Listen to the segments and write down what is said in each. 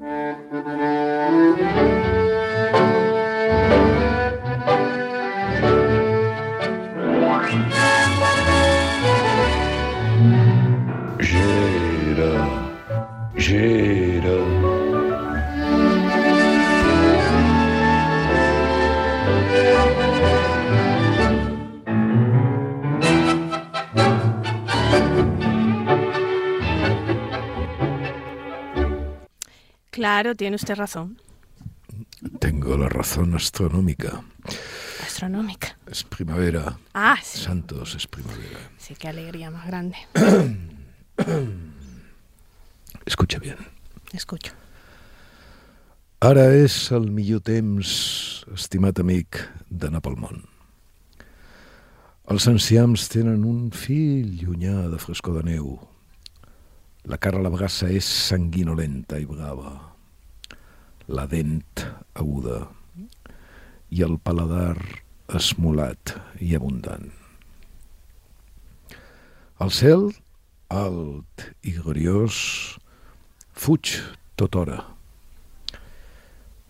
Gira, gira. Claro, tiene usted razón. Tengo la razón astronómica. Astronómica. Es primavera. Ah, sí. Santos, es primavera. Sí, qué alegría más grande. Escucha bien. Escucho. Ara és el millor temps, estimat amic, d'anar pel món. Els enciams tenen un fill llunyà de frescor de neu. La cara a la vegassa és sanguinolenta i brava la dent aguda i el paladar esmolat i abundant. El cel, alt i gloriós, fuig tota hora.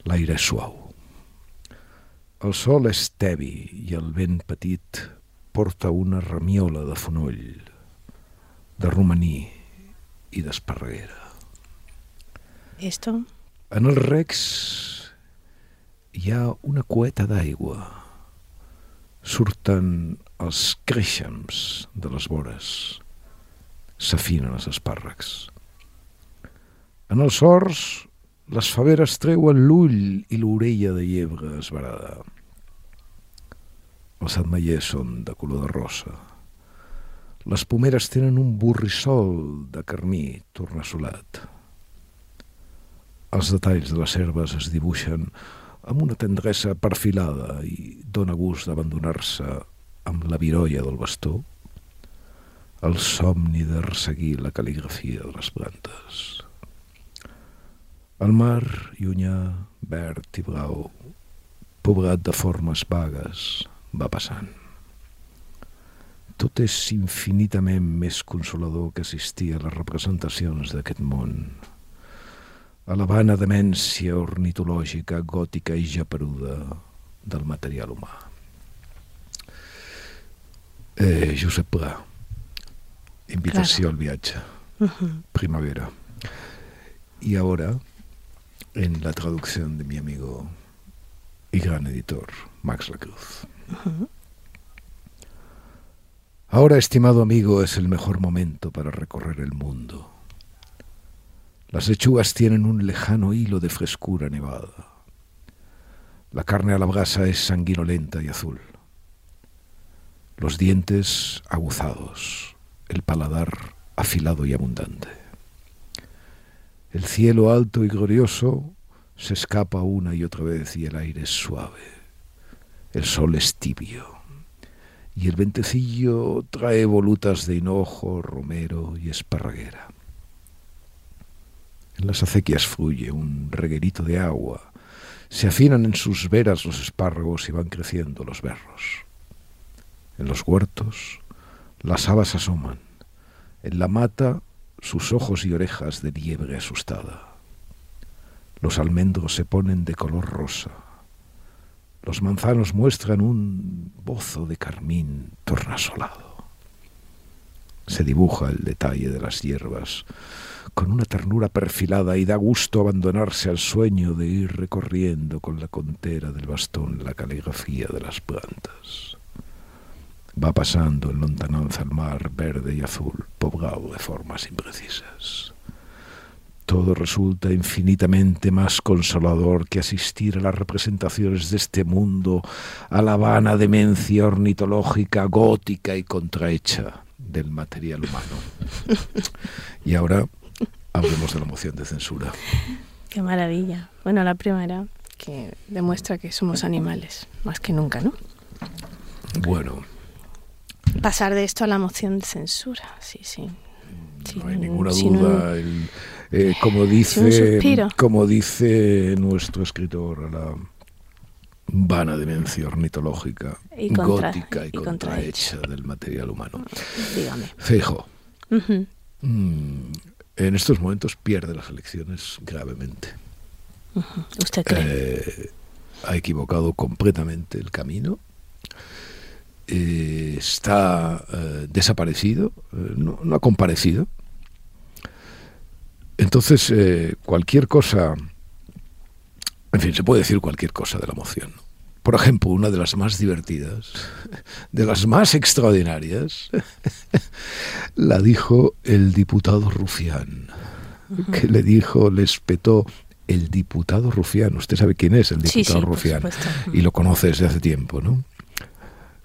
L'aire és suau. El sol és tevi i el vent petit porta una ramiola de fonoll, de romaní i d'esparreguera. Esto en els recs hi ha una cueta d'aigua. Surten els creixems de les vores. S'afinen els espàrrecs. En els horts, les faveres treuen l'ull i l'orella de llebre esbarada. Els atmaiers són de color de rosa. Les pomeres tenen un borrissol de carmí tornassolat. Els detalls de les herbes es dibuixen amb una tendresa perfilada i dóna gust d'abandonar-se amb la virolla del bastó el somni de resseguir la cal·ligrafia de les plantes. El mar, llunyà, verd i blau, pobrat de formes vagues, va passant. Tot és infinitament més consolador que assistir a les representacions d'aquest món a la vana demència ornitològica, gòtica i japeruda del material humà. Eh, Josep Pla, invitació claro. al viatge, uh -huh. primavera. Y ahora, en la traducción de mi amigo y gran editor, Max Lacruz. Uh -huh. Ahora, estimado amigo, es el mejor momento para recorrer el mundo las lechugas tienen un lejano hilo de frescura nevada. La carne a la brasa es sanguinolenta y azul. Los dientes aguzados, el paladar afilado y abundante. El cielo alto y glorioso se escapa una y otra vez y el aire es suave. El sol es tibio y el ventecillo trae volutas de hinojo, romero y esparraguera. En las acequias fluye un reguerito de agua. Se afinan en sus veras los espárragos y van creciendo los berros. En los huertos las habas asoman. En la mata sus ojos y orejas de liebre asustada. Los almendros se ponen de color rosa. Los manzanos muestran un bozo de carmín tornasolado. Se dibuja el detalle de las hierbas con una ternura perfilada y da gusto abandonarse al sueño de ir recorriendo con la contera del bastón la caligrafía de las plantas. Va pasando en lontananza el mar verde y azul, poblado de formas imprecisas. Todo resulta infinitamente más consolador que asistir a las representaciones de este mundo, a la vana demencia ornitológica, gótica y contrahecha del material humano. Y ahora hablemos de la moción de censura. Qué maravilla. Bueno, la primera que demuestra que somos animales, más que nunca, ¿no? Bueno. Pasar de esto a la moción de censura, sí, sí. No hay ninguna duda. Eh, como dice, como dice nuestro escritor, la vana demencia ornitológica, gótica y, contrahecha del material humano. Dígame. Feijo en estos momentos pierde las elecciones gravemente. ¿Usted cree? Eh, ha equivocado completamente el camino. Eh, está eh, desaparecido, no, ha comparecido. Entonces, cualquier cosa, en fin, se puede decir cualquier cosa de la moción. Por ejemplo, una de las más divertidas, de las más extraordinarias, la dijo el diputado Rufián, que le dijo, le espetó el diputado Rufián. Usted sabe quién es el diputado Rufián y lo conoce desde hace tiempo, ¿no?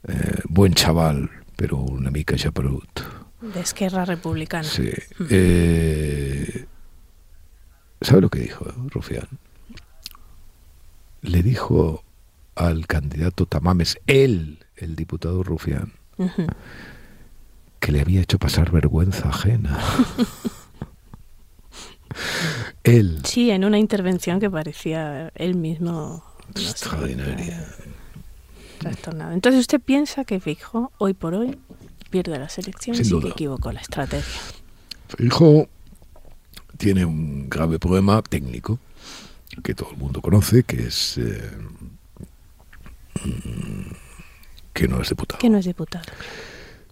Eh, buen chaval, pero una mica ya De Esquerra Republicana. Sí. Eh, ¿Sabe lo que dijo Rufián? Le dijo al candidato Tamames, él, el diputado Rufián, que le había hecho pasar vergüenza ajena. él. Sí, en una intervención que parecía él mismo. Extraordinaria. Entonces, ¿usted piensa que Fijo, hoy por hoy, pierde las elecciones y que equivocó la estrategia? Fijo tiene un grave problema técnico que todo el mundo conoce, que es eh, que no es diputado. Que no es diputado.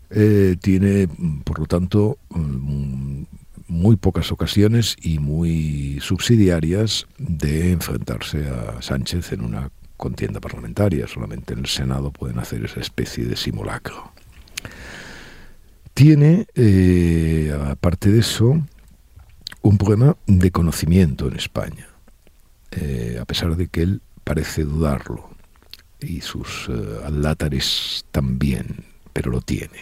Eh, tiene, por lo tanto, mm, muy pocas ocasiones y muy subsidiarias de enfrentarse a Sánchez en una contienda parlamentaria. Solamente en el Senado pueden hacer esa especie de simulacro. Tiene, eh, aparte de eso, un problema de conocimiento en España, eh, a pesar de que él parece dudarlo y sus uh, también, pero lo tiene.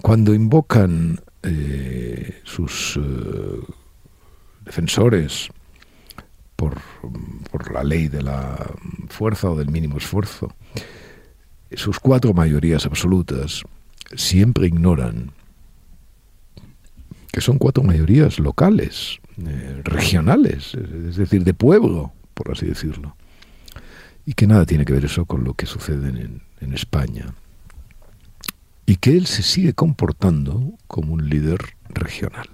Cuando invocan eh, sus eh, defensores por, por, la ley de la fuerza o del mínimo esfuerzo, sus cuatro mayorías absolutas siempre ignoran que son cuatro mayorías locales, regionales, es decir, de pueblo, por así decirlo y que nada tiene que ver eso con lo que sucede en, España. Y que él se sigue comportando como un líder regional.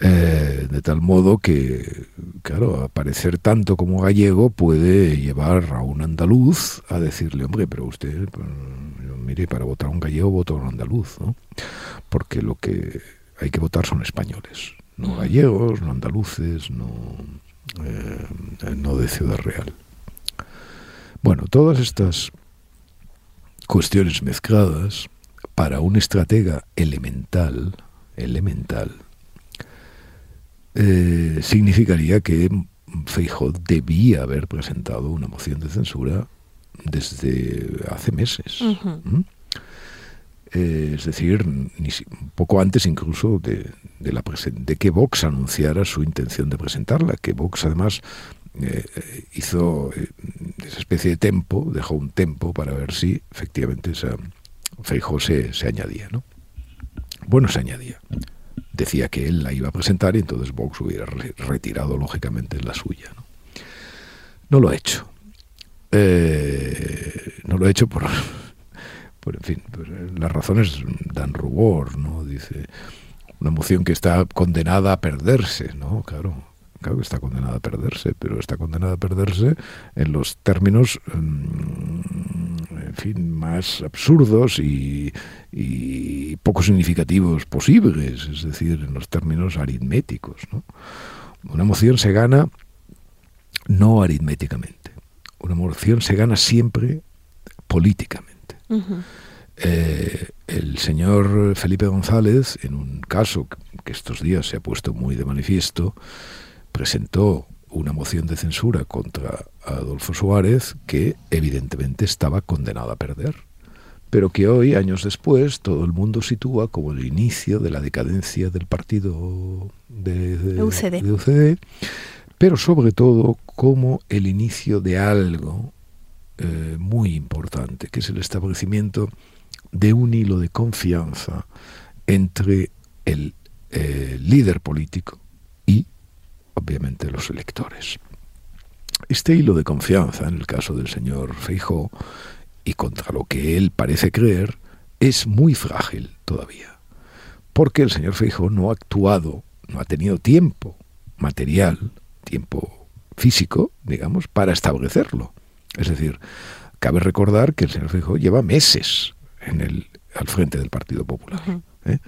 Eh, de tal modo que, claro, aparecer tanto como gallego puede llevar a un andaluz a decirle, hombre, pero usted, pues, mire, para votar a un gallego voto a un andaluz, ¿no? Porque lo que hay que votar son españoles, no gallegos, no andaluces, no, eh, no de Ciudad Real. Bueno, todas estas cuestiones mezcladas para un estratega elemental, elemental, eh, significaría que Feijóo debía haber presentado una moción de censura desde hace meses. Eh, es decir, poco antes incluso de, la de que Vox anunciara su intención de presentarla, que Vox además eh, hizo eh, esa especie de tempo, dejó un tempo para ver si efectivamente esa Feijó se, añadía. ¿no? Bueno, se añadía. Decía que él la iba a presentar y entonces Vox hubiera retirado lógicamente la suya. No lo ha hecho. no lo ha hecho por en fin, eh, las razones dan rubor, ¿no? Dice, una emoción que está condenada a perderse, ¿no? Claro, claro que está condenada a perderse, pero está condenada a perderse en los términos, mm, en fin, más absurdos y, y poco significativos posibles, es decir, en los términos aritméticos, ¿no? Una emoción se gana no aritméticamente, una emoción se gana siempre políticamente. Eh, el señor Felipe González, en un caso que estos días se ha puesto muy de manifiesto, presentó una moción de censura contra Adolfo Suárez que evidentemente estaba condenado a perder, pero que hoy, años después, todo el mundo sitúa como el inicio de la decadencia del partido de, UCD. pero sobre todo como el inicio de algo eh, muy importante, que es el establecimiento de un hilo de confianza entre el eh, líder político y, obviamente, los electores. Este hilo de confianza, en el caso del señor Feijó, y contra lo que él parece creer, es muy frágil todavía, porque el señor Feijó no ha actuado, no ha tenido tiempo material tiempo físico, digamos, para establecerlo. Es decir, cabe recordar que el señor Feijóo lleva meses en el, al frente del Partido Popular. ¿eh?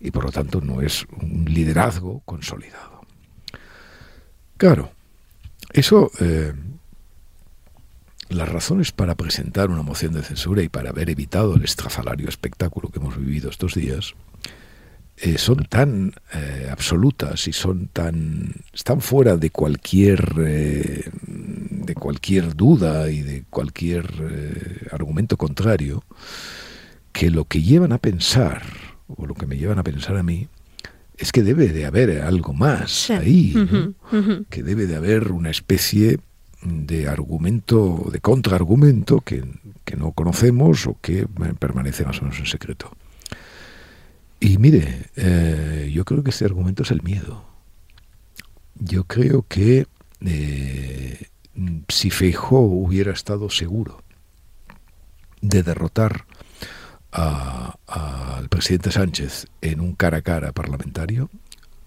Y por lo tanto no es un liderazgo consolidado. Claro, eso, eh, las razones para presentar una moción de censura y para haber evitado el estrafalario espectáculo que hemos vivido estos días, eh, son tan absolutas y son tan están fuera de cualquier cualquier duda y de cualquier argumento contrario que lo que llevan a pensar o lo que me llevan a pensar a mí es que debe de haber algo más ahí, que debe de haber una especie de argumento, de contraargumento que, que no conocemos o que permanece más o menos en secreto. Y mire, eh, yo creo que este argumento es el miedo. Yo creo que eh, si Feijó hubiera estado seguro de derrotar al presidente Sánchez en un cara a cara parlamentario,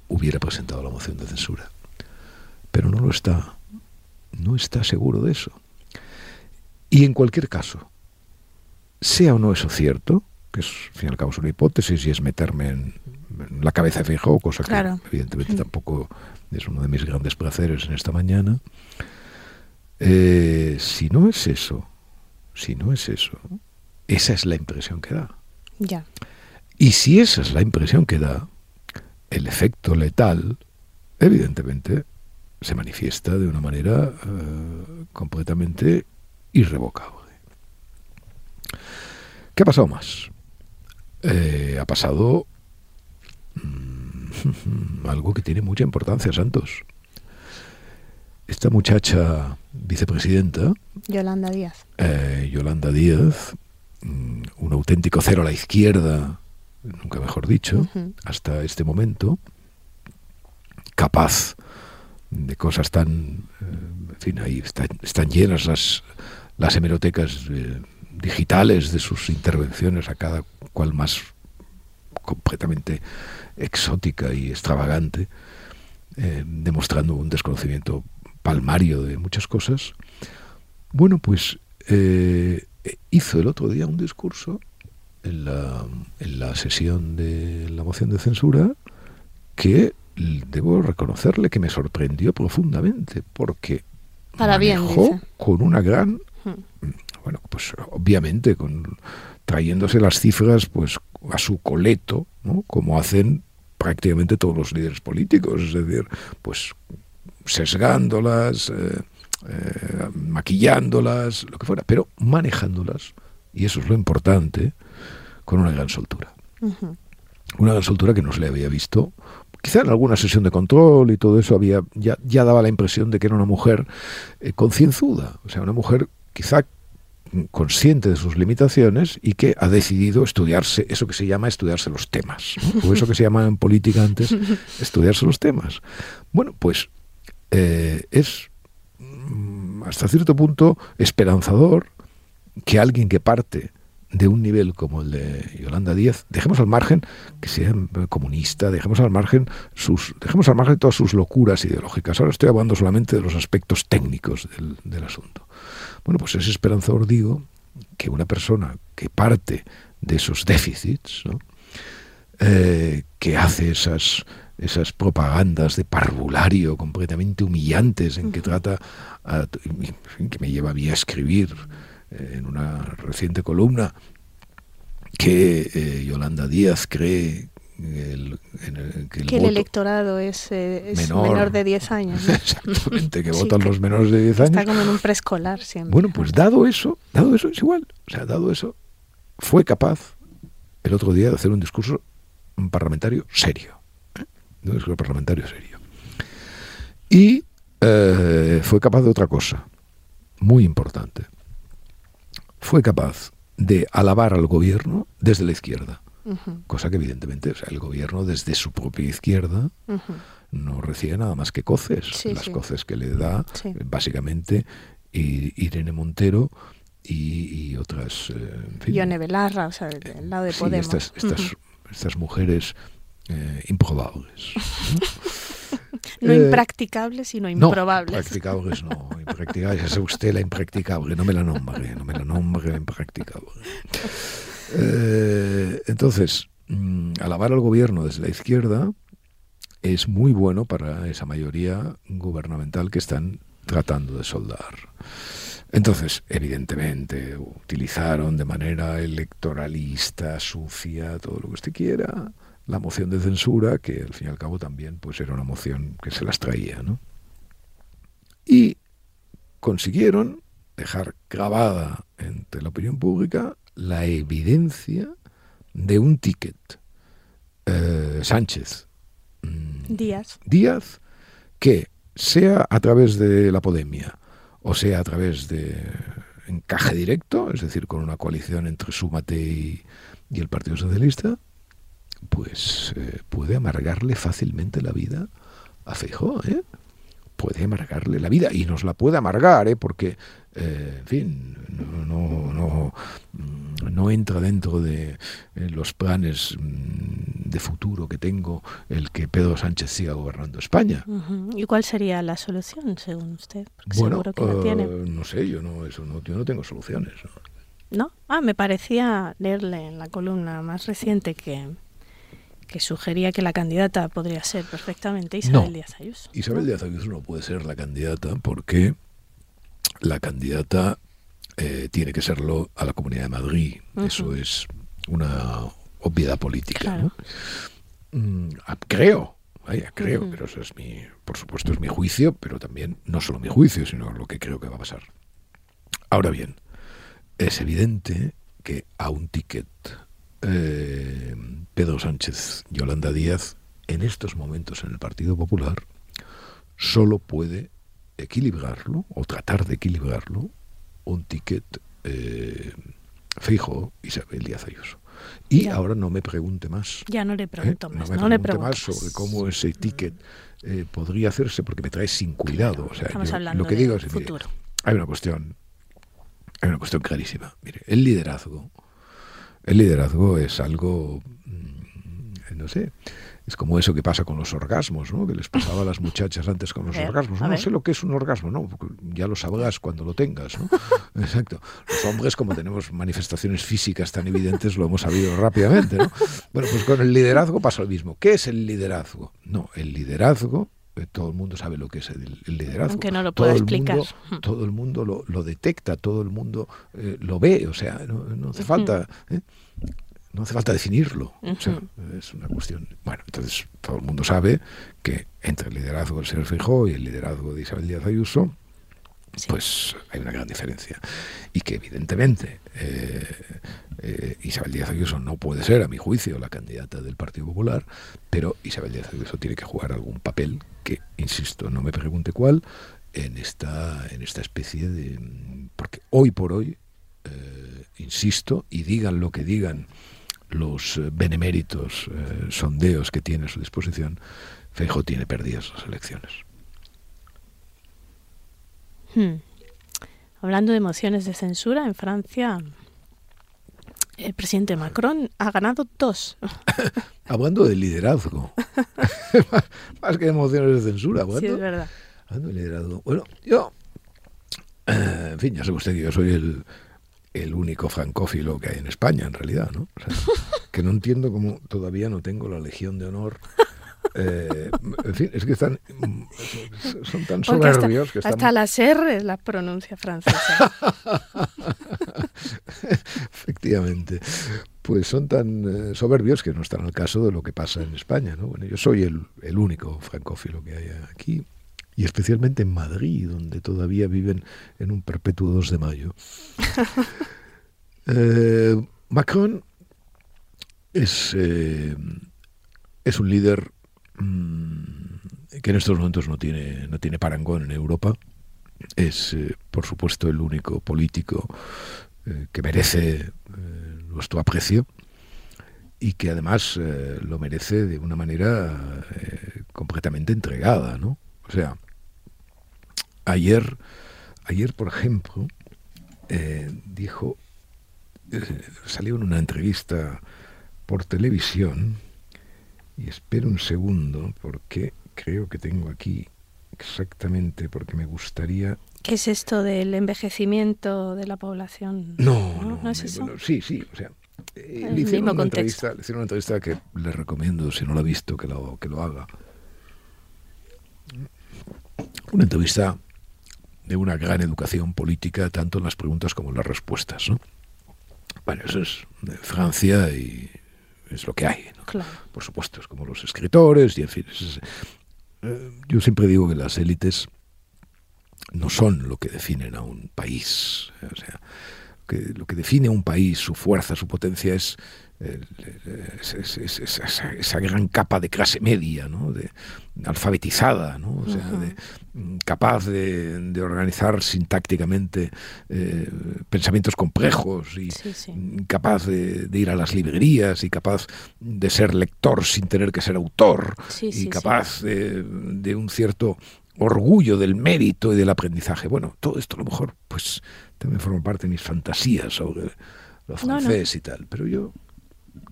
hubiera presentado la moción de censura. Pero no lo está. No está seguro de eso. Y en cualquier caso, sea o no eso cierto, que es, al fin y al cabo, es una hipótesis y es meterme en, la cabeza de Feijóo, cosa que evidentemente tampoco es uno de mis grandes placeres en esta mañana. Eh, si no es eso, si no es eso, esa es la impresión que da. Ya. Y si esa es la impresión que da, el efecto letal, evidentemente, se manifiesta de una manera eh, completamente irrevocable. ¿Qué ha pasado más? Eh, ha pasado mm, algo que tiene mucha importancia, Santos. Esta muchacha vicepresidenta, Yolanda Díaz, eh, Yolanda Díaz, mm, un auténtico cero a la izquierda, nunca mejor dicho, hasta este momento, capaz de cosas tan, eh, en fin, ahí están, llenas las, las hemerotecas digitales de sus intervenciones, a cada cual más completamente exótica y extravagante, eh, demostrando un desconocimiento palmario de muchas cosas. Bueno, pues eh, hizo el otro día un discurso en la, en la sesión de la moción de censura que debo reconocerle que me sorprendió profundamente porque Para con una gran bueno, pues obviamente con trayéndose las cifras pues a su coleto, ¿no? como hacen prácticamente todos los líderes políticos, es decir, pues sesgándolas, eh, eh, maquillándolas, lo que fuera, pero manejándolas, y eso es lo importante, con una gran soltura. Una gran soltura que no se le había visto. Quizá en alguna sesión de control y todo eso había ya, ya daba la impresión de que era una mujer eh, concienzuda, o sea, una mujer quizá consciente de sus limitaciones y que ha decidido estudiarse eso que se llama estudiarse los temas, o eso que se llama en política antes estudiarse los temas. Bueno, pues eh, es mm, hasta cierto punto esperanzador que alguien que parte de un nivel como el de Yolanda Díaz, dejemos al margen que sea comunista, dejemos al margen sus, dejemos al margen todas sus locuras ideológicas. Ahora estoy hablando solamente de los aspectos técnicos del, asunto. Bueno, pues es esperanzador, digo, que una persona que parte de esos déficits, eh, que hace esas, esas propagandas de parvulario completamente humillantes en que trata, que me lleva a mí a escribir eh, en una reciente columna, que eh, Yolanda Díaz cree que el, electorado es, eh, menor, de 10 años. Exactamente, que votan los menores de 10 años. Está como en un preescolar siempre. Bueno, pues dado eso, dado eso es igual. O sea, dado eso, fue capaz el otro día de hacer un discurso parlamentario serio. ¿Eh? Un discurso parlamentario serio. Y eh, fue capaz de otra cosa, muy importante. Fue capaz de alabar al gobierno desde la izquierda cosa que evidentemente o sea, el gobierno desde su propia izquierda no recibe nada más que coces, las coces que le da básicamente Irene Montero y, otras... Eh, Ione Belarra, o sea, del lado de Podemos. Estas, estas, estas mujeres eh, improbables. No eh, impracticables, sino improbables. No, impracticables no, impracticables. Es usted la impracticable, no me la nombre, no me la nombre impracticable. Eh, entonces, mm, alabar al gobierno desde la izquierda es muy bueno para esa mayoría gubernamental que están tratando de soldar. Entonces, evidentemente, utilizaron de manera electoralista, sucia, todo lo que usted quiera, la moción de censura, que al fin y al cabo también pues era una moción que se las traía, ¿no? Y consiguieron dejar grabada entre la opinión pública la evidencia de un ticket. Eh, Sánchez. Mm, Díaz. Díaz, que sea a través de la Podemia o sea a través de encaje directo, es decir, con una coalición entre Súmate y, el Partido Socialista, pues eh, puede amargarle fácilmente la vida a Feijóo, ¿eh? Puede amargarle la vida y nos la puede amargar, ¿eh? Porque eh, en fin, no, no, no, entra dentro de eh, los planes mm, de futuro que tengo el que Pedro Sánchez siga gobernando España. ¿Y cuál sería la solución, según usted? bueno, eh, no sé, yo no, eso no, yo no tengo soluciones. ¿no? Ah, me parecía leerle en la columna más reciente que, que sugería que la candidata podría ser perfectamente Isabel Díaz Ayuso. Isabel Díaz Ayuso no puede ser la candidata porque la candidata eh, tiene que serlo a la Comunidad de Madrid. Eso es una obviedad política. Mm, ah, creo, vaya, creo, pero eso es mi, por supuesto es mi juicio, pero también no solo mi juicio, sino lo que creo que va a pasar. Ahora bien, es evidente que a un ticket eh, Pedro Sánchez, Yolanda Díaz, en estos momentos en el Partido Popular, solo puede equilibrarlo o tratar de equilibrarlo un ticket eh, fijo Isabel Díaz Ayuso. Y ahora no me pregunte más. Ya no le pregunto ¿eh? más. No, me pregunte más sobre cómo ese ticket eh, podría hacerse porque me trae sin cuidado. o sea, lo que digo es futuro. hay una cuestión, hay una cuestión clarísima. Mire, el liderazgo, el liderazgo es algo, no sé, es como eso que pasa con los orgasmos, ¿no? Que les pasaba a las muchachas antes con los orgasmos. No, sé lo que es un orgasmo, ¿no? ya lo sabrás cuando lo tengas, ¿no? Exacto. Los hombres, como tenemos manifestaciones físicas tan evidentes, lo hemos sabido rápidamente, ¿no? Bueno, pues con el liderazgo pasa lo mismo. ¿Qué es el liderazgo? No, el liderazgo eh, todo el mundo sabe lo que es el, liderazgo. Aunque no lo pueda explicar. todo el mundo lo, detecta, todo el mundo eh, lo ve, o sea, no, hace falta. ¿eh? No hace falta definirlo. es una cuestión. Bueno, entonces todo el mundo sabe que entre el liderazgo del señor Fijó y el liderazgo de Isabel Díaz Ayuso, pues hay una gran diferencia. Y que evidentemente eh, eh, Isabel Díaz Ayuso no puede ser, a mi juicio, la candidata del Partido Popular, pero Isabel Díaz Ayuso tiene que jugar algún papel que, insisto, no me pregunte cuál, en esta, en esta especie de... Porque hoy por hoy, eh, insisto, y digan lo que digan, los eh, beneméritos eh, sondeos que tiene a su disposición, Feijóo tiene perdidas las elecciones. Hmm. Hablando de mociones de censura, en Francia el presidente Macron ha ganado dos. Hablando de liderazgo. más, que de mociones de censura. Sí, es verdad. Hablando de liderazgo. Bueno, yo, eh, en fin, ya sabe usted que yo soy el, el único francófilo que hay en España, en realidad, ¿no? que no entiendo cómo todavía no tengo la Legión de Honor. Eh, en fin, es que están son tan soberbios hasta, que están... hasta las R la pronuncia francesa. Efectivamente. Pues son tan eh, soberbios que no están al caso de lo que pasa en España. ¿no? Bueno, yo soy el, el único francófilo que hay aquí y especialmente en Madrid, donde todavía viven en un perpetuo 2 de mayo. Eh, Macron es, eh, es un líder mm, que en estos momentos no tiene, no tiene parangón en Europa. Es, eh, por supuesto, el único político que merece nuestro aprecio y que además lo merece de una manera completamente entregada, ¿no? O sea, ayer, ayer por ejemplo, eh, dijo, eh, salió en una entrevista por televisión, y espero un segundo, porque creo que tengo aquí exactamente, porque me gustaría... ¿Qué es esto del envejecimiento de la población? No, no, ¿No, es eso? sí, sí, o sea, eh, le, hicieron una entrevista, le hicieron una entrevista que le recomiendo, si no lo ha visto, que lo, que lo haga. Una entrevista de una gran educación política, tanto en las preguntas como en las respuestas. ¿no? Bueno, eso es de Francia y es lo que hay. Claro. Por supuesto, es como los escritores y en fin. Eh, yo siempre digo que las élites no son lo que definen a un país. O sea, que, lo que define a un país, su fuerza, su potencia, es esa, gran capa de clase media, ¿no? de, alfabetizada, ¿no? o sea, mm, capaz de, organizar sintácticamente eh, pensamientos complejos y capaz de, ir a las librerías y capaz de ser lector sin tener que ser autor y capaz de, un cierto orgullo del mérito y del aprendizaje. Bueno, todo esto a lo mejor pues también forma parte de mis fantasías sobre los francés y tal, pero yo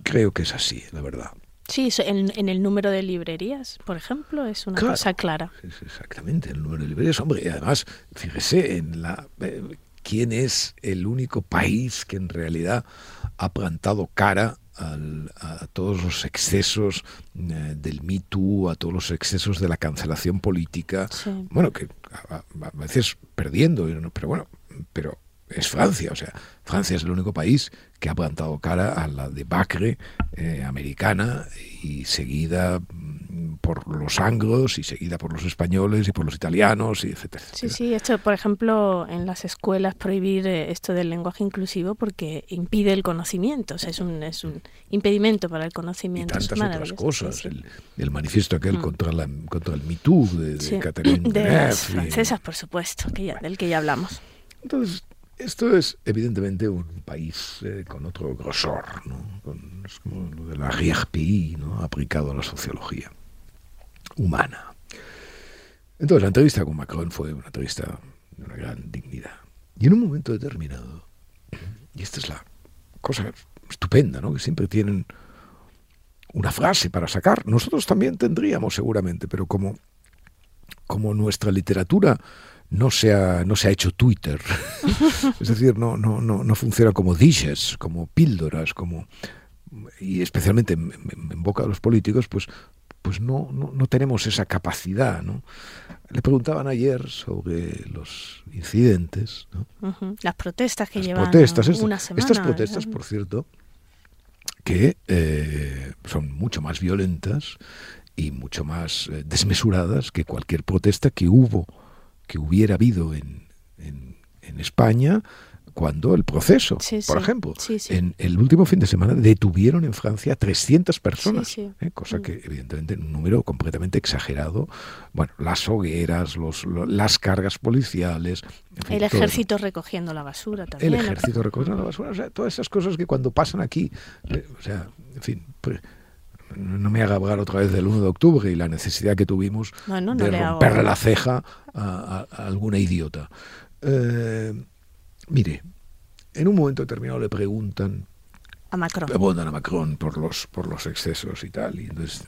creo que es así, la verdad. Sí, en, el número de librerías, por ejemplo, es una cosa clara. exactamente, el número de librerías. Hombre, y además, fíjese en la... Eh, ¿Quién es el único país que en realidad ha plantado cara a todos los excesos eh, del Me Too, a todos los excesos de la cancelación política? Bueno, que a, veces perdiendo, pero bueno, pero es Francia, o sea, Francia es el único país que ha plantado cara a la debacle eh, americana y seguida mm, por los anglos y seguida por los españoles y por los italianos y etcétera. Sí, sí, esto por ejemplo en las escuelas prohibir eh, esto del lenguaje inclusivo porque impide el conocimiento, o sea, es un, es un impedimento para el conocimiento. Y tantas otras cosas, El, manifiesto aquel mm. contra, la, contra el MeToo de, de Catherine De las francesas, por supuesto, que ya, del que ya hablamos. Entonces, esto es evidentemente un país eh, con otro grosor, ¿no? es como lo de la RIERPI, ¿no? aplicado a la sociología humana. Entonces la entrevista con Macron fue una entrevista de una gran dignidad. Y en un momento determinado, y esta es la cosa estupenda, ¿no? que siempre tienen una frase para sacar, nosotros también tendríamos seguramente, pero como, como nuestra literatura no se ha, no se ha hecho Twitter. es decir, no, no, no, no funciona como dishes, como píldoras, como y especialmente en, boca de los políticos, pues, pues no, no, no, tenemos esa capacidad. ¿no? Le preguntaban ayer sobre los incidentes. ¿no? Las protestas que llevan protestas, una semana. Estas protestas, por cierto, que eh, son mucho más violentas y mucho más eh, desmesuradas que cualquier protesta que hubo que hubiera habido en, en, España cuando el proceso, por ejemplo, en el último fin de semana detuvieron en Francia 300 personas, ¿eh? cosa mm. que evidentemente un número completamente exagerado. Bueno, las hogueras, los, las cargas policiales. el ejército recogiendo la basura también. El ejército recogiendo la basura, o sea, todas esas cosas que cuando pasan aquí, eh, o sea, en fin, pues, no me haga hablar otra vez del 1 de octubre y la necesidad que tuvimos de romperle la ceja a, alguna idiota. Eh, mire, en un momento determinado le preguntan a Macron. A Macron por los, por los excesos y tal, y entonces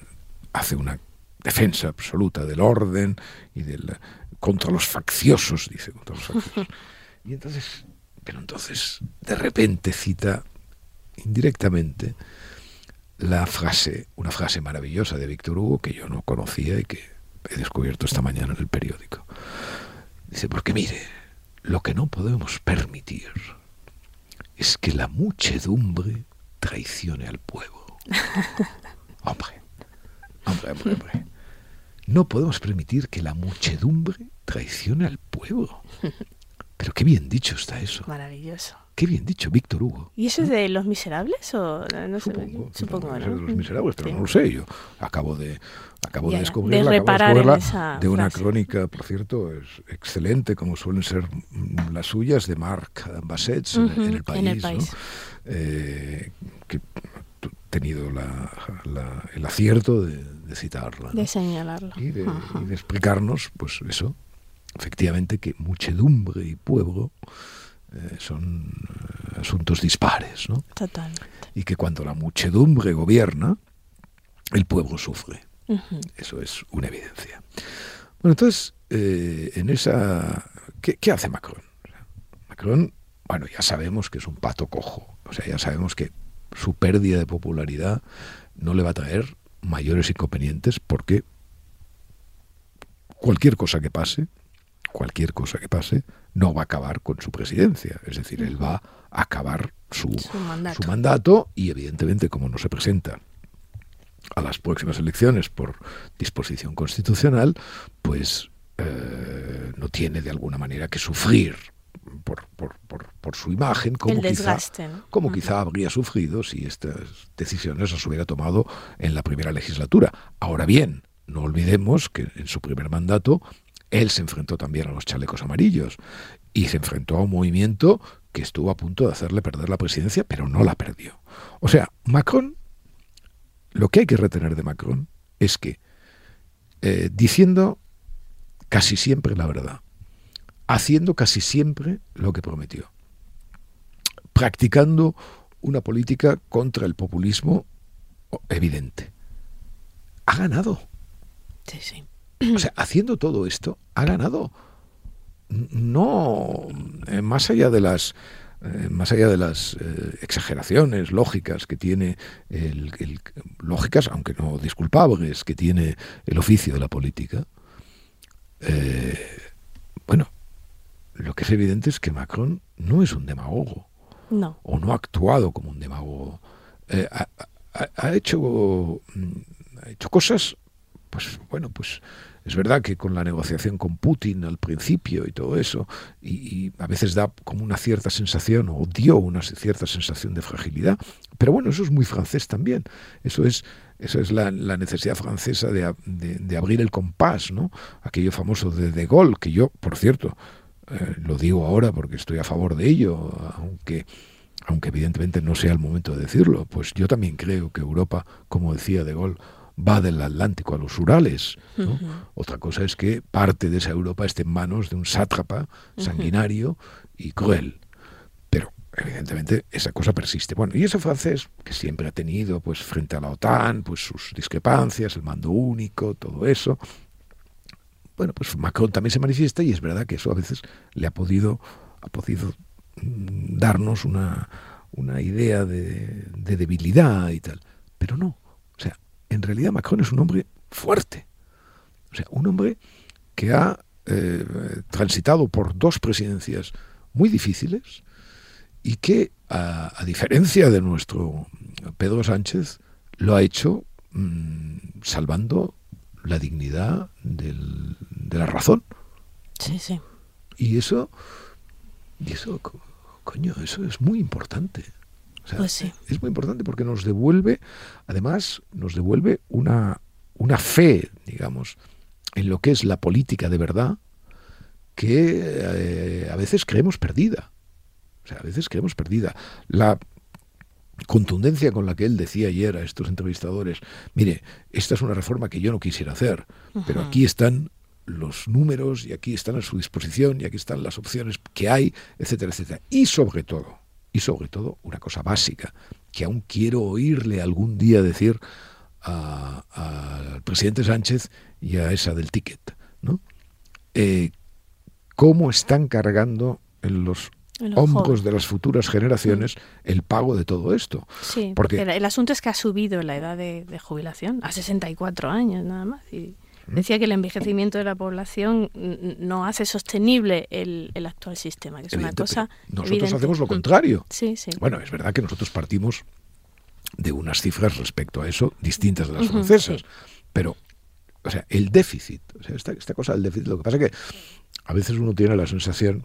hace una defensa absoluta del orden y del contra los facciosos, dice, contra los facciosos. y entonces, pero entonces, de repente cita indirectamente la frase, una frase maravillosa de Víctor Hugo que yo no conocía y que he descubierto esta mañana en el periódico. Dice, porque mire, lo que no podemos permitir es que la muchedumbre traicione al pueblo. Hombre, hombre, hombre, hombre. No podemos permitir que la muchedumbre traicione al pueblo. Pero qué bien dicho está eso. Maravilloso. Qué bien dicho, Víctor Hugo. ¿Y eso es de Los Miserables o no supongo, sé? Supongo, de Los Miserables, pero no lo sé. Yo acabo de acabo de descubrirla, de, acabo de, una crónica, por cierto, es excelente, como suelen ser las suyas, de Marc Bassets en, el país. En el país. Eh, que he tenido la, el acierto de, citarla. De señalarla. Y de, y de explicarnos, pues eso, efectivamente, que muchedumbre y pueblo eh, son eh, asuntos dispares, ¿no? Totalmente. Y que cuando la muchedumbre gobierna, el pueblo sufre. Eso es una evidencia. Bueno, entonces, eh, en esa... ¿qué, ¿Qué hace Macron? Macron, bueno, ya sabemos que es un pato cojo. O sea, ya sabemos que su pérdida de popularidad no le va a traer mayores inconvenientes porque cualquier cosa que pase, cualquier cosa que pase, no va a acabar con su presidencia. Es decir, él va a acabar su, mandato. y evidentemente como no se presenta a las próximas elecciones por disposición constitucional, pues eh, no tiene de alguna manera que sufrir por, por, su imagen, como, quizá, como quizá habría sufrido si estas decisiones las hubiera tomado en la primera legislatura. Ahora bien, no olvidemos que en su primer mandato él se enfrentó también a los chalecos amarillos y se enfrentó a un movimiento que estuvo a punto de hacerle perder la presidencia, pero no la perdió. O sea, Macron, lo que hay que retener de Macron es que, eh, diciendo casi siempre la verdad, haciendo casi siempre lo que prometió, practicando una política contra el populismo evidente, ha ganado. Sí, sí. O sea, haciendo todo esto, ha ganado. No, eh, más allá de las eh, más allá de las eh, exageraciones lógicas que tiene el, lógicas, aunque no disculpables, que tiene el oficio de la política, bueno, lo que es evidente es que Macron no es un demagogo. No. O no ha actuado como un demagogo. ha, hecho, mm, ha hecho cosas, pues bueno, pues es verdad que con la negociación con Putin al principio y todo eso, y, a veces da como una cierta sensación, o dio una cierta sensación de fragilidad, pero bueno, eso es muy francés también. Eso es, eso es la, necesidad francesa de, abrir el compás, ¿no? Aquello famoso de De Gaulle, que yo, por cierto, eh, lo digo ahora porque estoy a favor de ello, aunque aunque evidentemente no sea el momento de decirlo, pues yo también creo que Europa, como decía De Gaulle, va del Atlántico a los Urales. Otra cosa es que parte de esa Europa esté en manos de un sátrapa sanguinario y cruel. Pero evidentemente esa cosa persiste. Bueno, y ese francés, que siempre ha tenido, pues frente a la OTAN, pues sus discrepancias, el mando único, todo eso. Bueno, pues Macron también se manifiesta y es verdad que eso a veces le ha podido, ha podido mm, darnos una, una idea de, de debilidad y tal. Pero no, en realidad Macron es un hombre fuerte. O sea, un hombre que ha eh, transitado por dos presidencias muy difíciles y que, a, diferencia de nuestro Pedro Sánchez, lo ha hecho mm, salvando la dignidad de la razón. Sí, sí. Y eso, y eso, coño, eso es muy importante. Pues es muy importante porque nos devuelve, además, nos devuelve una, una fe, digamos, en lo que es la política de verdad, que eh, a veces creemos perdida. O sea, a veces creemos perdida. La contundencia con la que él decía ayer a estos entrevistadores, mire, esta es una reforma que yo no quisiera hacer, pero aquí están los números y aquí están a su disposición y aquí están las opciones que hay, etcétera, etcétera. Y sobre todo, y sobre todo una cosa básica, que aún quiero oírle algún día decir al presidente Sánchez y a esa del ticket, ¿no? Eh, ¿Cómo están cargando en los hombros de las futuras generaciones el pago de todo esto? Sí, porque, el asunto es que ha subido la edad de, de jubilación a 64 años nada más. Y Decía que el envejecimiento de la población no hace sostenible el, actual sistema, que es una cosa. Nosotros hacemos lo contrario. Sí, sí. Bueno, es verdad que nosotros partimos de unas cifras respecto a eso distintas de las francesas, pero, o sea, el déficit, o sea, esta, esta cosa del déficit, lo que pasa es que a veces uno tiene la sensación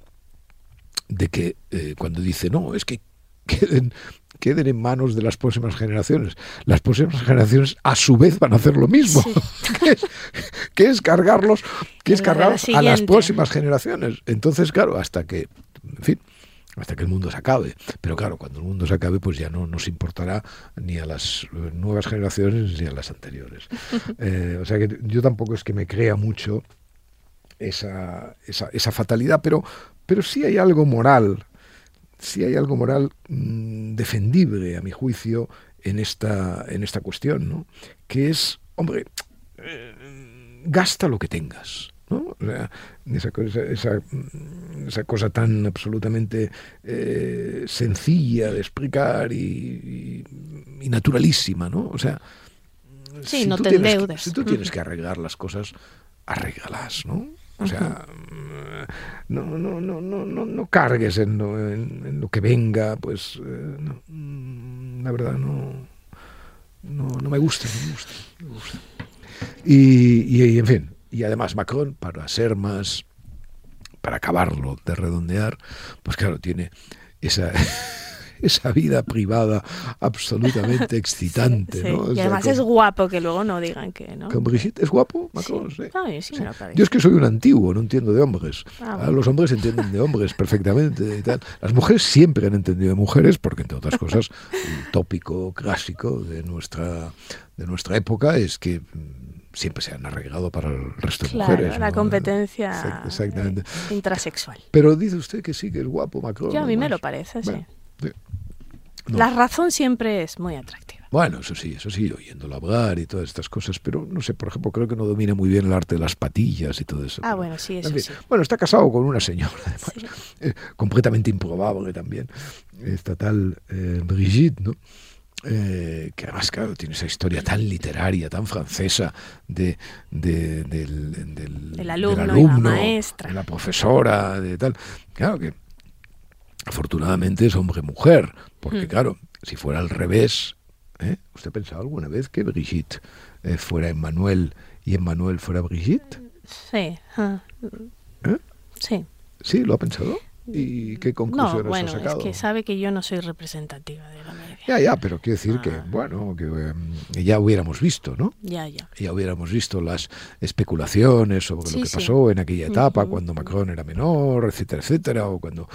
de que eh, cuando dice, no, es que queden, queden en manos de las próximas generaciones. Las próximas generaciones a su vez van a hacer lo mismo, que, es, cargarlos, que es a las próximas generaciones. Entonces, claro, hasta que, en fin, hasta que el mundo se acabe. Pero claro, cuando el mundo se acabe, pues ya no nos importará ni a las nuevas generaciones ni a las anteriores. Eh, o sea que yo tampoco es que me crea mucho esa, esa, esa fatalidad, pero, pero sí hay algo moral si hay algo moral mm, defendible, a mi juicio, en esta, en esta cuestión, ¿no? que es, hombre, gasta lo que tengas. ¿no? esa, cosa, esa, esa, cosa tan absolutamente eh, sencilla de explicar y, y, naturalísima, ¿no? O sea, sí, si, no te tienes que, si tú tienes que arreglar las cosas, arréglalas, ¿no? O sea, no, no, no, no, no, no cargues en lo, en, lo, que venga, pues eh, no, mm, la verdad no, no, no, me gusta, no me gusta. Me gusta. Y, y, y, en fin, y además Macron, para ser más, para acabarlo de redondear, pues claro, tiene esa esa vida privada absolutamente excitante. ¿no? y además es guapo, que luego no digan que no. ¿Con Brigitte es guapo? Macron, sí. Yo es que soy un antiguo, no entiendo de hombres. Ah, Los hombres entienden de hombres perfectamente y tal. Las mujeres siempre han entendido de mujeres, porque entre otras cosas, un tópico clásico de nuestra, de nuestra época es que mm, siempre se han arreglado para el resto de mujeres. La competencia Exactamente. intrasexual. Pero dice usted que sí, que es guapo Macron. Yo a mí me lo parece, sí. La razón siempre es muy atractiva. Bueno, eso sí, eso sí, oyéndolo hablar y todas estas cosas, pero no sé, por ejemplo, creo que no domina muy bien el arte de las patillas y todo eso. Ah, bueno, sí, eso sí. Bueno, está casado con una señora, además, eh, completamente improbable también, esta tal eh, Brigitte, ¿no? Eh, que además, claro, tiene esa historia tan literaria, tan francesa de, de del, del, el alumno, del alumno la maestra. de la profesora, de tal. Claro que afortunadamente es hombre-mujer, porque hmm. claro, si fuera al revés, ¿eh? ¿usted ha pensado alguna vez que Brigitte eh, fuera Emmanuel y Emmanuel fuera Brigitte? Sí. ¿Eh? Sí. ¿Sí? ¿Lo ha pensado? ¿Y qué conclusiones no, bueno, ha sacado? Es que sabe que yo no soy representativa de la. Ya, ya, pero quiero decir que, ah. bueno, que ya hubiéramos visto, ¿no? Ya, ya. Ya hubiéramos visto las especulaciones sobre lo que pasó en aquella etapa, cuando Macron era menor, etcétera, etcétera, o cuando...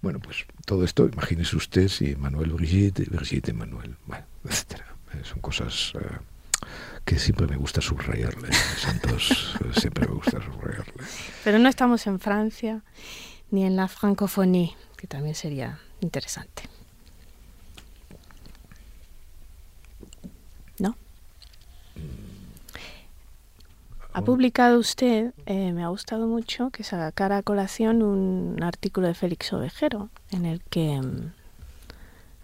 Bueno, pues todo esto, imagínese usted si Manuel Brigitte, Brigitte Manuel, bueno, etcétera. Son cosas... que siempre me gusta subrayarle, Santos, siempre me gusta subrayarle. Pero no estamos en Francia ni en la francofonía, que también sería interesante. ¿No? Ha publicado usted, eh, me ha gustado mucho, que sacara a colación un artículo de Félix Ovejero, en el que mm,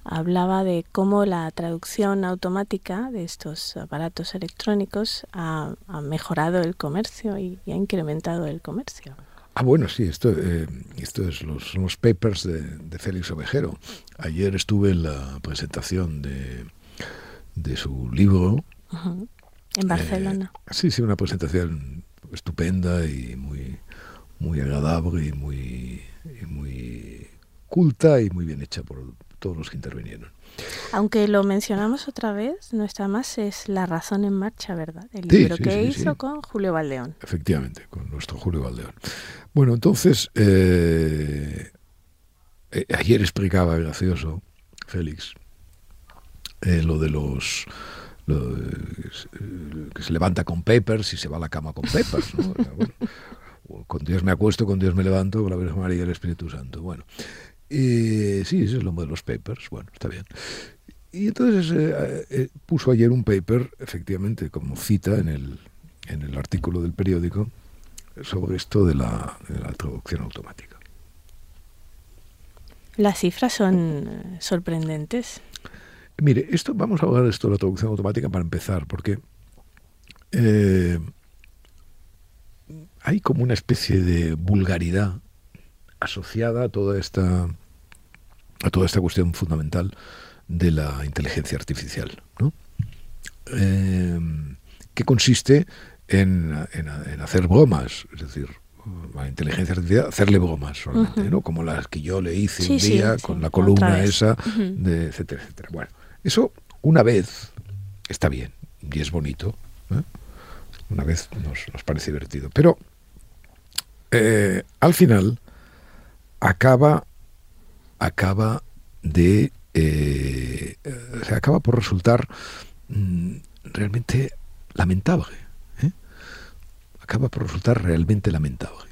hablaba de cómo la traducción automática de estos aparatos electrónicos ha, mejorado el comercio y ha incrementado el comercio. Ah, bueno, sí, esto, eh, esto es los, son los papers de, de, Félix Ovejero. Ayer estuve en la presentación de, de su libro. En Barcelona. Eh, sí, sí, una presentación estupenda y muy, muy agradable y muy, y muy culta y muy bien hecha por todos los que intervinieron. Aunque lo mencionamos otra vez, no está más, es La razón en marcha, ¿verdad? El libro que hizo con Julio Valdeón. Efectivamente, con nuestro Julio Valdeón. Bueno, entonces, eh, eh, ayer explicaba, gracioso, Félix, eh, lo de los... que se levanta con papers y se va a la cama con papers. ¿no? con Dios me acuesto, con Dios me levanto, con la Virgen María y el Espíritu Santo. Bueno, sí, eso es lo de los papers. Bueno, está bien. Y entonces eh, eh, puso ayer un paper, efectivamente, como cita en el, en el artículo del periódico, sobre esto de la, de la traducción automática. Las cifras son eh, sorprendentes. Mire, esto vamos a hablar de esto de la traducción automática para empezar, porque hay como una especie de vulgaridad asociada a toda esta a toda esta cuestión fundamental de la inteligencia artificial, ¿no? Eh, que consiste en, hacer bromas, es decir, la inteligencia artificial, hacerle bromas solamente, ¿no? Como las que yo le hice un día con la columna esa, de etcétera, etcétera. Bueno, eso una vez está bien y es bonito, ¿eh? una vez nos, parece divertido, pero eh, al final acaba acaba de eh, se acaba por resultar mm, realmente lamentable. Acaba por resultar realmente lamentable.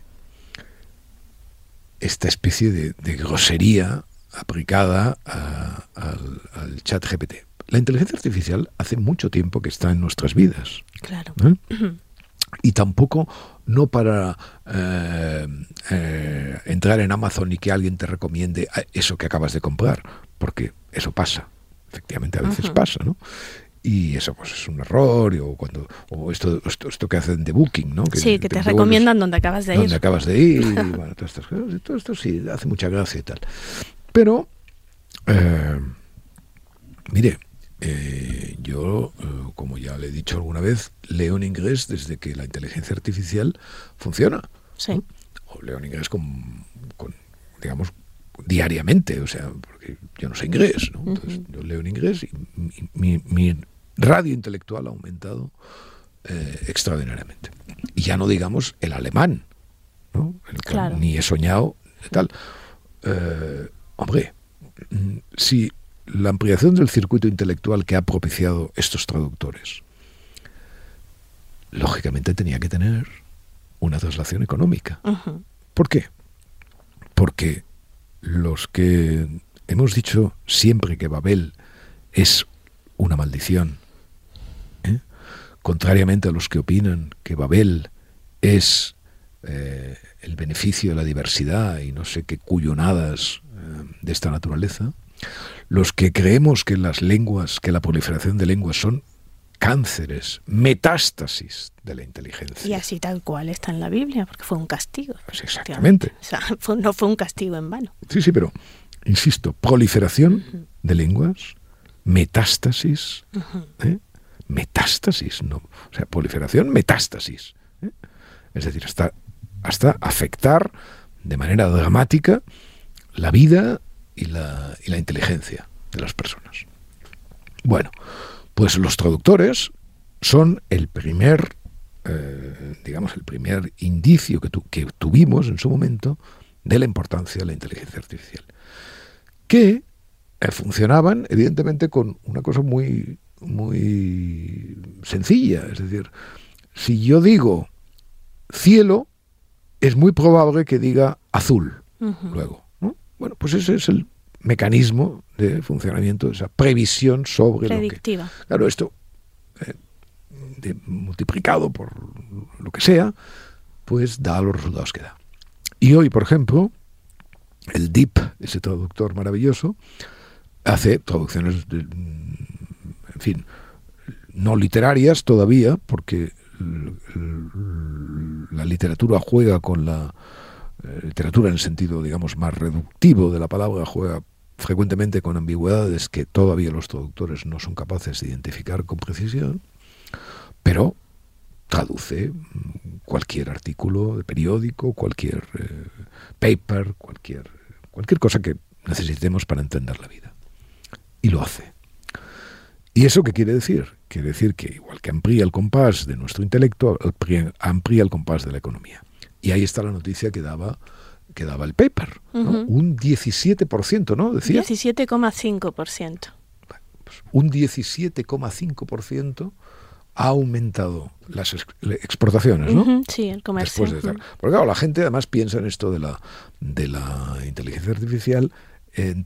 Esta especie de, grosería aplicada al, chat GPT. la inteligencia artificial hace mucho tiempo que está en nuestras vidas. Claro. ¿eh? Y tampoco no para eh, eh, entrar en Amazon y que alguien te recomiende eso que acabas de comprar, porque eso pasa, efectivamente a veces pasa, ¿no? y eso pues es un error o cuando o esto esto, que hacen de booking no sí que te, recomiendan donde acabas de ir donde acabas de ir y, bueno todas estas cosas y todo esto sí hace mucha gracia y tal pero eh, mire eh, yo eh, como ya le he dicho alguna vez leo en inglés desde que la inteligencia artificial funciona sí o leo en inglés con, con digamos diariamente, o sea, porque yo no sé inglés, ¿no? Entonces yo leo en inglés y mi, mi, radio intelectual ha aumentado eh, extraordinariamente. Y ya no digamos el alemán, ¿no? ni he soñado, tal. Eh, hombre, si la ampliación del circuito intelectual que ha propiciado estos traductores, lógicamente tenía que tener una traslación económica. ¿Por qué? Porque los que hemos dicho siempre que Babel es una maldición, ¿eh? contrariamente a los que opinan que Babel es eh, el beneficio de la diversidad y no sé qué cuyonadas de esta naturaleza, los que creemos que las lenguas, que la proliferación de lenguas son cánceres, metástasis de la inteligencia. Y así tal cual está en la Biblia, porque fue un castigo. Pues exactamente. O sea, no fue un castigo en vano. Sí, sí, pero, insisto, proliferación de lenguas, metástasis, ¿eh? metástasis, no, o sea, proliferación, metástasis. ¿eh? Es decir, hasta, hasta afectar de manera dramática la vida y la, y la inteligencia de las personas. Bueno, pues los traductores son el primer, eh, digamos, el primer indicio que, que tuvimos en su momento de la importancia de la inteligencia artificial. Que eh, funcionaban, evidentemente, con una cosa muy, muy sencilla. Es decir, si yo digo cielo, es muy probable que diga azul luego. Bueno, pues ese es el mecanismo de funcionamiento, de esa previsión sobre Predictiva. lo que... Claro, esto eh, multiplicado por lo que sea, pues da los resultados que da. Y hoy, por ejemplo, el DIP, ese traductor maravilloso, hace traducciones, de, en fin, no literarias todavía, porque la literatura juega con la literatura en el sentido, digamos, más reductivo de la palabra, juega frecuentemente con ambigüedades que todavía los traductores no son capaces de identificar con precisión, pero traduce cualquier artículo de periódico, cualquier eh, paper, cualquier, cualquier cosa que necesitemos para entender la vida. Y lo hace. ¿Y eso qué quiere decir? Quiere decir que igual que amplía el compás de nuestro intelecto, amplía el compás de la economía. Y ahí está la noticia que daba, que daba el paper. Un 17%, ¿no? Decía. 17,5%. Pues un 17,5% ha aumentado las exportaciones, ¿no? sí, el comercio. Porque claro, la gente además piensa en esto de la, de la inteligencia artificial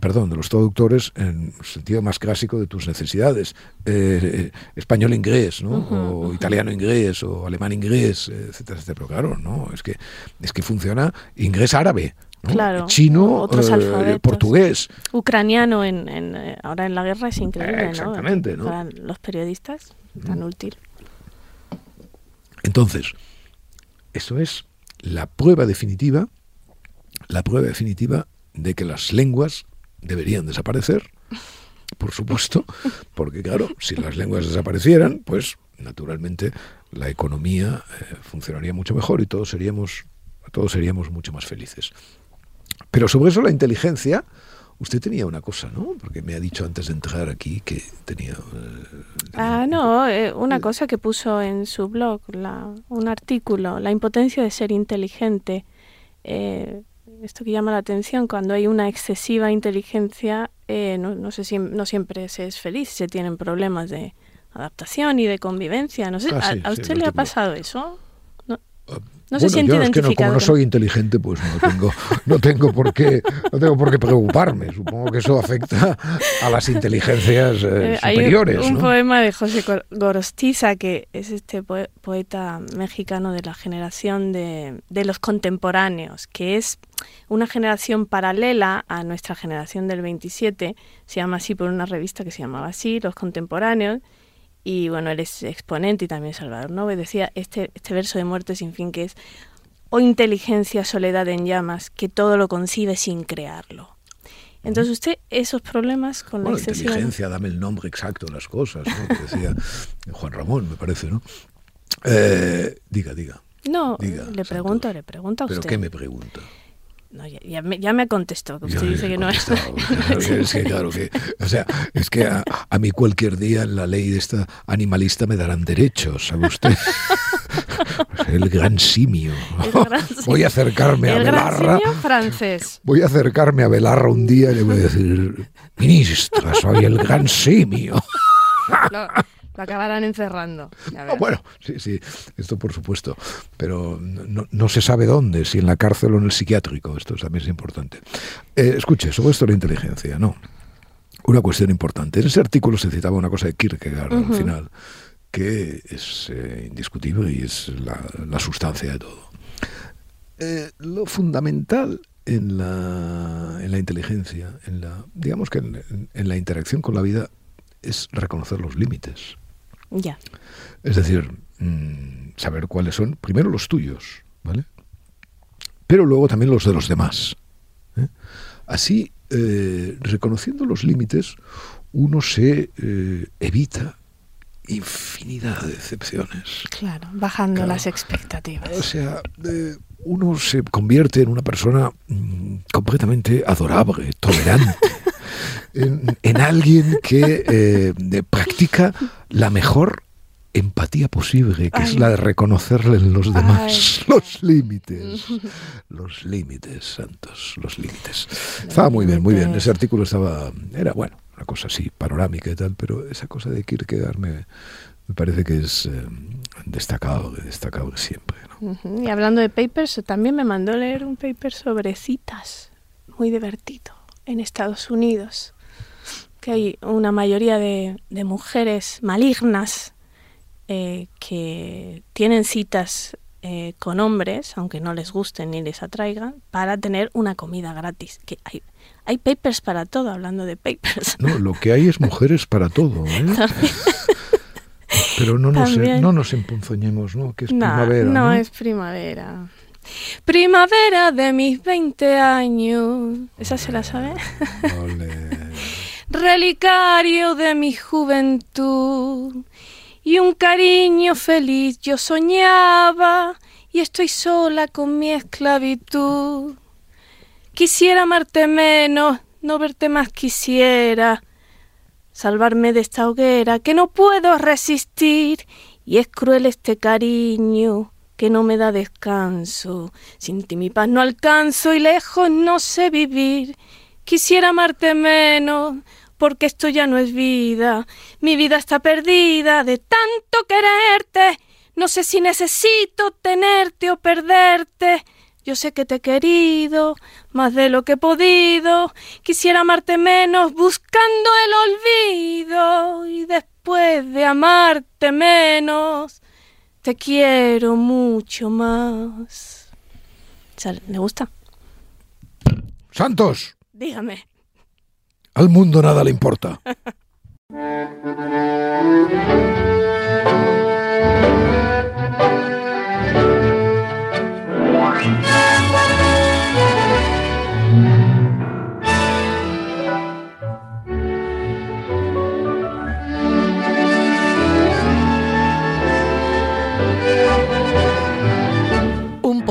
perdón, de los traductores en sentido más clásico de tus necesidades, eh, eh, español-inglés, ¿no? o italiano-inglés, o alemán-inglés, etcétera, etcétera. Pero claro, no, es que, es que funciona inglés-árabe. Claro, chino, otros eh, portugués. Ucraniano en, en, ahora en la guerra es increíble, exactamente, ¿no? Para los periodistas, tan útil. Entonces, eso es la prueba definitiva, la prueba definitiva de que las lenguas deberían desaparecer, por supuesto, porque claro, si las lenguas desaparecieran, pues naturalmente la economía eh, funcionaría mucho mejor y todos seríamos, todos seríamos mucho más felices. Pero sobre eso la inteligencia, usted tenía una cosa, ¿no? Porque me ha dicho antes de entrar aquí que tenía... Eh, ah, no, eh, una cosa que puso en su blog, la, un artículo, la impotencia de ser inteligente esto que llama la atención, cuando hay una excesiva inteligencia, eh, no, no, sé si, no siempre se es feliz, se tienen problemas de adaptación y de convivencia. No sé, ah, ¿a, usted le ha pasado eso? No, se Bueno, siente yo es que no, como no soy inteligente, pues no tengo, no tengo por qué, no tengo por qué preocuparme. Supongo que eso afecta a las inteligencias eh, Eh, hay superiores, un ¿no? poema de José Gorostiza, que es este poe- poeta mexicano de la generación de, de los contemporáneos, que es una generación paralela a nuestra generación del 27, se llama así por una revista que se llamaba así, Los Contemporáneos, y bueno, él es exponente y también Salvador Noves decía este, este verso de Muerte sin fin que es, oh inteligencia, soledad en llamas, que todo lo concibe sin crearlo. Entonces usted esos problemas con la excesiva... inteligencia, dame el nombre exacto de las cosas, ¿no? Que decía Juan Ramón, me parece, ¿no? Eh, diga, diga. No, Diga, le pregunto, Santos. le pregunto a ¿Pero usted. qué me pregunta? No, ya, ya me, ya me contestó, que usted dice que no es... contestado, es que, claro que, o sea, es que a, a mí cualquier día en la ley de esta animalista me darán derechos, ¿sabe usted? El gran simio. El gran simio. Voy a acercarme a El Belarra. simio francés. Voy a acercarme a Belarra un día y le voy a decir, ministra, soy el gran simio. Lo, lo acabarán encerrando. bueno, sí, sí, esto por supuesto, pero no, no se sabe dónde, si en la cárcel o en el psiquiátrico, esto también es importante. Eh, escuche, sobre esto de la inteligencia, no. Una cuestión importante. En ese artículo se citaba una cosa de Kierkegaard al final, que es eh, indiscutible y es la, la sustancia de todo. Eh, lo fundamental en la, en la inteligencia, en la, digamos que en- en- en la interacción con la vida, es reconocer los límites. Ya. Es decir, mm, saber cuáles son, primero los tuyos, ¿vale? Pero luego también los de los demás. ¿eh? Así, eh, reconociendo los límites, uno se eh, evita infinidad de decepciones. Claro, bajando Claro. las expectativas. O sea, eh, uno se convierte en una persona mm, completamente adorable, tolerante, en, en alguien que eh, practica la mejor empatía posible, que es Ay. la de reconocerle en los demás los límites. Los límites, santos, los límites. Estaba muy bien, muy bien. límites. Ese artículo estaba, era bueno, una cosa así, panorámica y tal, pero esa cosa de Kierkegaard me, me parece que es eh, destacable, destacable siempre. ¿no? Y hablando de papers, también me mandó leer un paper sobre citas, muy divertido, en Estados Unidos, que hay una mayoría de, de mujeres malignas eh, que tienen citas eh, con hombres, aunque no les gusten ni les atraigan, para tener una comida gratis. Que hay, hay papers para todo, hablando de papers. No, lo que hay es mujeres para todo, ¿eh? Pero no nos, También. no nos emponzoñemos, ¿no? Que es No, primavera. no ¿no? es primavera. Primavera de mis 20 años. ¿Esa se la sabe? Relicario de mi juventud. Y un cariño feliz yo soñaba. Y estoy sola con mi esclavitud. Quisiera amarte menos, no verte más quisiera. Salvarme de esta hoguera que no puedo resistir. Y es cruel este cariño que no me da descanso. Sin ti mi paz no alcanzo y lejos no sé vivir. Quisiera amarte menos, porque esto ya no es vida. Mi vida está perdida de tanto quererte. No sé si necesito tenerte o perderte. Yo sé que te he querido más de lo que he podido. Quisiera amarte menos buscando el olvido. Y después de amarte menos, te quiero mucho más. ¿Le gusta? Santos, Dígame. al mundo nada le importa.